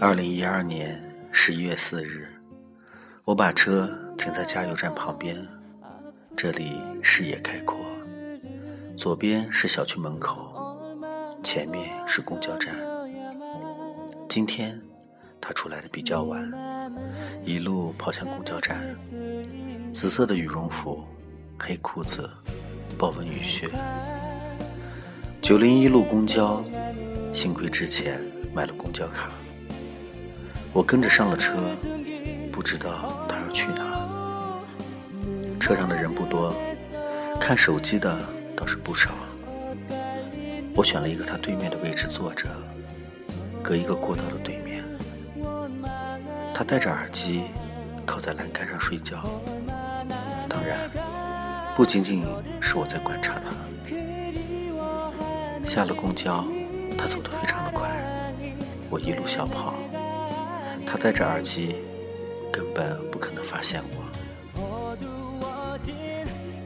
二零一二年十一月四日，我把车停在加油站旁边，这里视野开阔，左边是小区门口，前面是公交站。今天他出来的比较晚，一路跑向公交站，紫色的羽绒服，黑裤子，豹纹雨靴。九零一路公交，幸亏之前买了公交卡。我跟着上了车，不知道他要去哪。车上的人不多，看手机的倒是不少。我选了一个他对面的位置坐着，隔一个过道的对面。他戴着耳机，靠在栏杆上睡觉。当然，不仅仅是我在观察他。下了公交，他走得非常的快，我一路小跑。他戴着耳机，根本不可能发现我。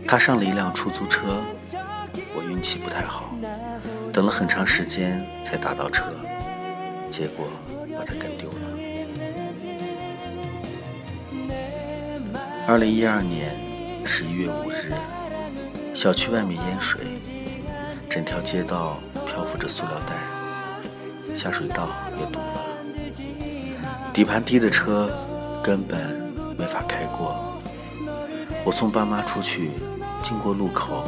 他上了一辆出租车，我运气不太好，等了很长时间才打到车，结果把他跟丢了。二零一二年十一月五日，小区外面淹水，整条街道漂浮着塑料袋，下水道也堵了。底盘低的车根本没法开过。我送爸妈出去，经过路口，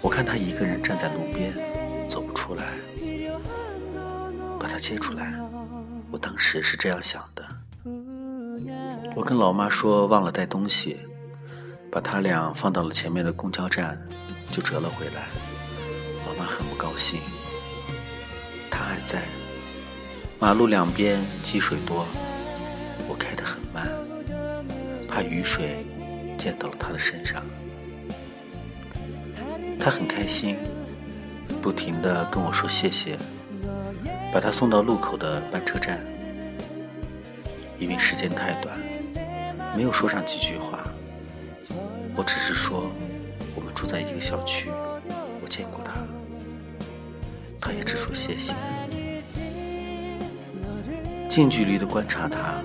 我看他一个人站在路边，走不出来。把他接出来，我当时是这样想的。我跟老妈说忘了带东西，把他俩放到了前面的公交站，就折了回来。老妈很不高兴。他还在。马路两边积水多，我开得很慢，怕雨水溅到了他的身上。他很开心，不停地跟我说谢谢，把他送到路口的班车站。因为时间太短，没有说上几句话，我只是说我们住在一个小区，我见过他，他也只说谢谢。近距离的观察她，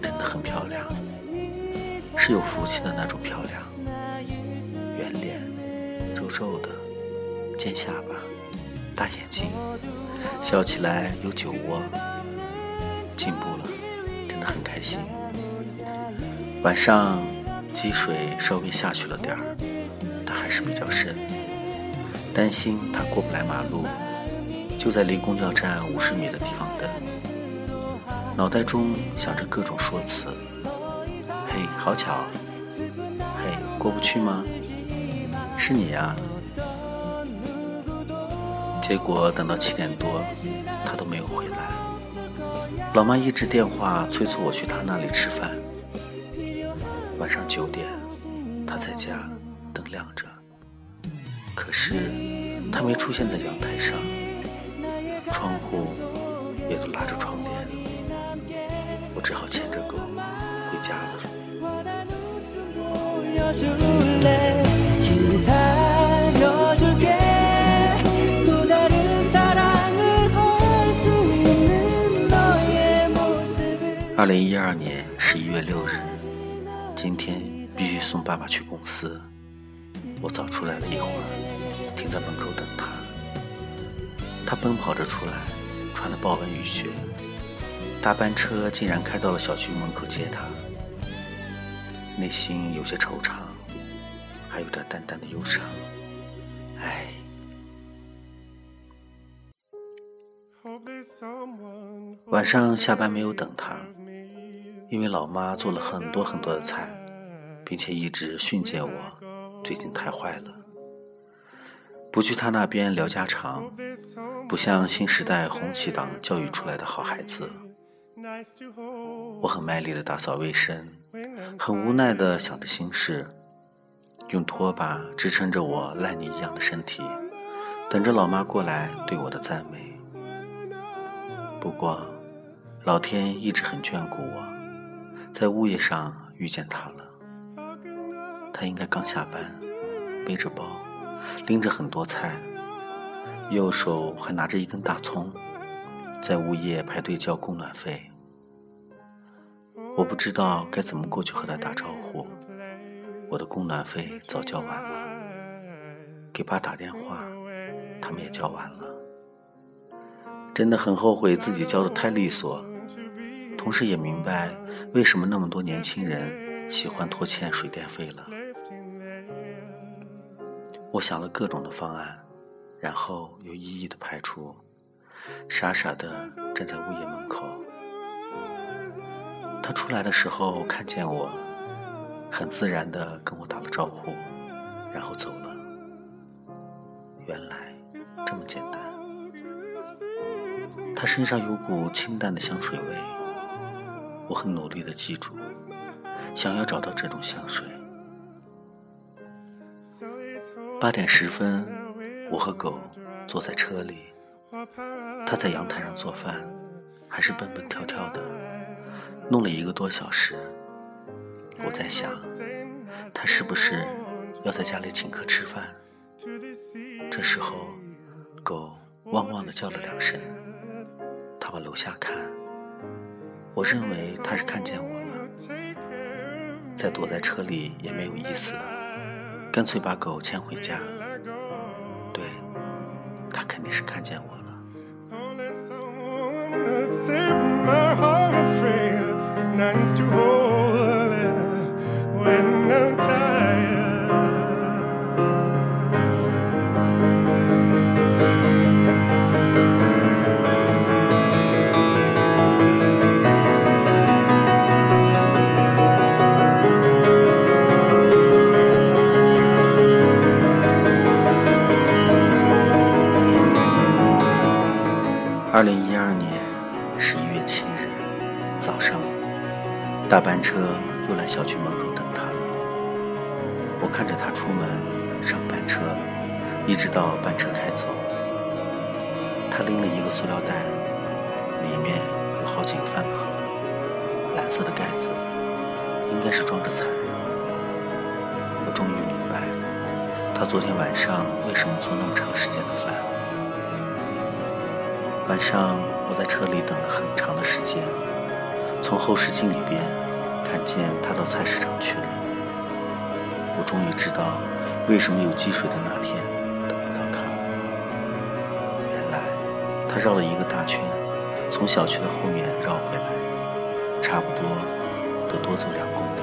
真的很漂亮，是有福气的那种漂亮。圆脸，肉肉的，尖下巴，大眼睛，笑起来有酒窝。进步了，真的很开心。晚上积水稍微下去了点儿，但还是比较深，担心他过不来马路，就在离公交站五十米的地方等。脑袋中想着各种说辞，嘿，好巧，嘿，过不去吗？是你呀。结果等到七点多，他都没有回来。老妈一直电话催促我去他那里吃饭。晚上九点，他在家，灯亮着，可是他没出现在阳台上，窗户也都拉着窗帘。我只好牵着狗回家了。二零一二年十一月六日，今天必须送爸爸去公司。在门口等他。他奔跑着出来，穿了豹纹雨靴。大班车竟然开到了小区门口接他，内心有些惆怅，还有点淡淡的忧伤。唉。晚上下班没有等他，因为老妈做了很多很多的菜，并且一直训诫我，最近太坏了，不去他那边聊家常，不像新时代红旗党教育出来的好孩子。我很卖力的打扫卫生，很无奈的想着心事，用拖把支撑着我烂泥一样的身体，等着老妈过来对我的赞美。不过，老天一直很眷顾我，在物业上遇见他了。他应该刚下班，背着包，拎着很多菜，右手还拿着一根大葱，在物业排队交供暖费。我不知道该怎么过去和他打招呼。我的供暖费早交完了，给爸打电话，他们也交完了。真的很后悔自己交的太利索，同时也明白为什么那么多年轻人喜欢拖欠水电费了。我想了各种的方案，然后又一一的排除，傻傻的站在物业门口。他出来的时候看见我，很自然的跟我打了招呼，然后走了。原来这么简单。他身上有股清淡的香水味，我很努力的记住，想要找到这种香水。八点十分，我和狗坐在车里，他在阳台上做饭，还是蹦蹦跳跳的。弄了一个多小时，我在想，他是不是要在家里请客吃饭？这时候，狗汪汪的叫了两声，他往楼下看，我认为他是看见我了，再躲在车里也没有意思，干脆把狗牵回家。对，它肯定是看见我了。大班车又来小区门口等他了。我看着他出门上班车，一直到班车开走。他拎了一个塑料袋，里面有好几个饭盒，蓝色的盖子，应该是装着菜。我终于明白，他昨天晚上为什么做那么长时间的饭。晚上我在车里等了很长的时间，从后视镜里边。看见他到菜市场去了，我终于知道为什么有积水的那天等不到他。原来他绕了一个大圈，从小区的后面绕回来，差不多得多走两公里。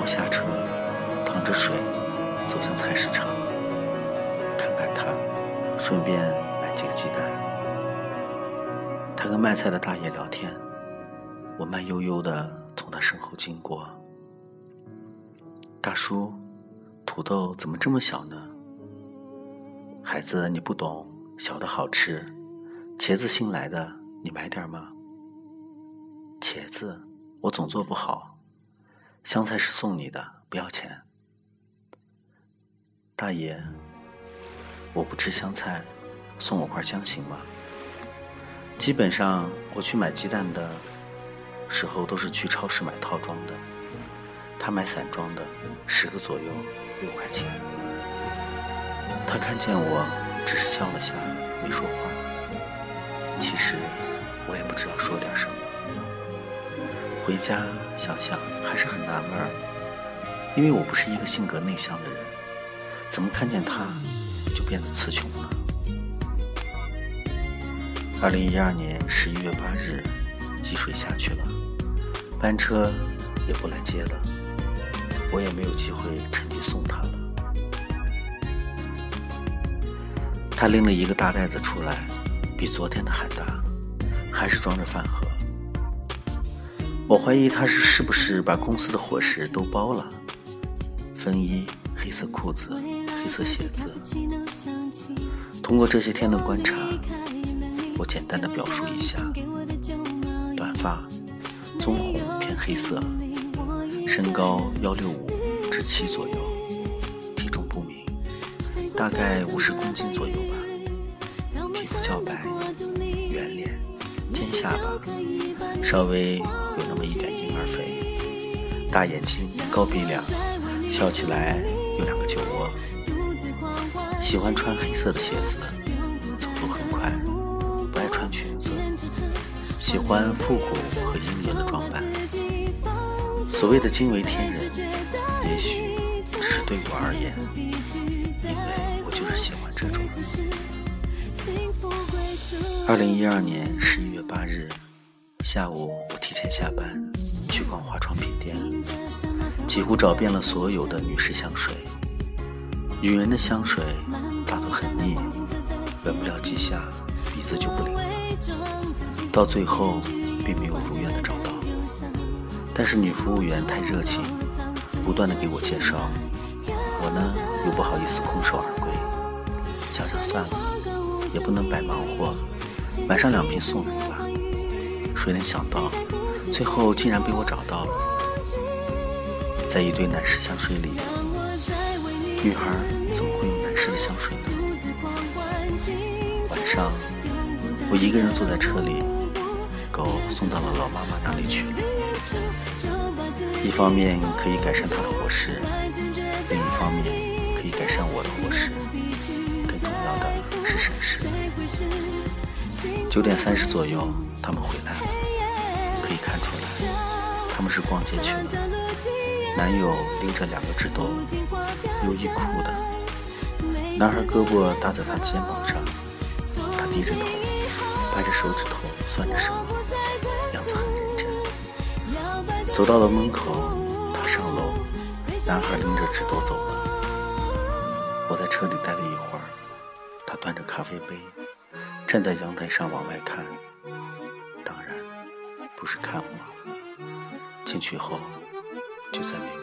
我下车，淌着水走向菜市场，看看他，顺便。他跟卖菜的大爷聊天。我慢悠悠的从他身后经过，大叔，土豆怎么这么小呢？孩子，你不懂，小的好吃。茄子新来的，你买点吗？茄子，我总做不好。香菜是送你的，不要钱。大爷，我不吃香菜，送我块姜行吗？基本上我去买鸡蛋的。时候都是去超市买套装的，他买散装的，十个左右，六块钱。他看见我，只是笑了笑，没说话。其实我也不知道说点什么。回家想想还是很纳闷，因为我不是一个性格内向的人，怎么看见他就变得词穷了？二零一二年十一月八日。积水下去了，班车也不来接了，我也没有机会趁机送他了。他拎了一个大袋子出来，比昨天的还大，还是装着饭盒。我怀疑他是是不是把公司的伙食都包了？风衣、黑色裤子、黑色鞋子。通过这些天的观察，我简单的表述一下。短发棕红偏黑色，身高幺六五至七左右，体重不明，大概五十公斤左右吧。皮肤较白，圆脸，尖下巴，稍微有那么一点婴儿肥，大眼睛，高鼻梁，笑起来有两个酒窝。喜欢穿黑色的鞋子，喜欢复古和英伦的装扮。所谓的惊为天人，也许只是对我而言，因为我就是喜欢这种。二零一二年十一月八日下午，我提前下班去逛化妆品店，几乎找遍了所有的女士香水。女人的香水大多很腻，闻不了几下，鼻子就不灵了。到最后，并没有如愿的找到。但是女服务员太热情，不断的给我介绍，我呢又不好意思空手而归，想想算了，也不能白忙活，买上两瓶送人吧。谁能想到，最后竟然被我找到了，在一堆男士香水里。女孩怎么会有男士的香水呢？晚上，我一个人坐在车里，狗送到了老妈妈那里去。一方面可以改善它的伙食，另一方面可以改善我的伙食，更重要的是省事。九点三十左右，他们回来了，可以看出来，他们是逛街去了。男友拎着两个纸兜，优衣库的。男孩胳膊搭在他肩膀上，他低着头，掰着手指头算着什么，走到了门口，他上楼，男孩拎着纸兜走了。我在车里待了一会儿，他端着咖啡杯，站在阳台上往外看，当然不是看我。进去后。就再没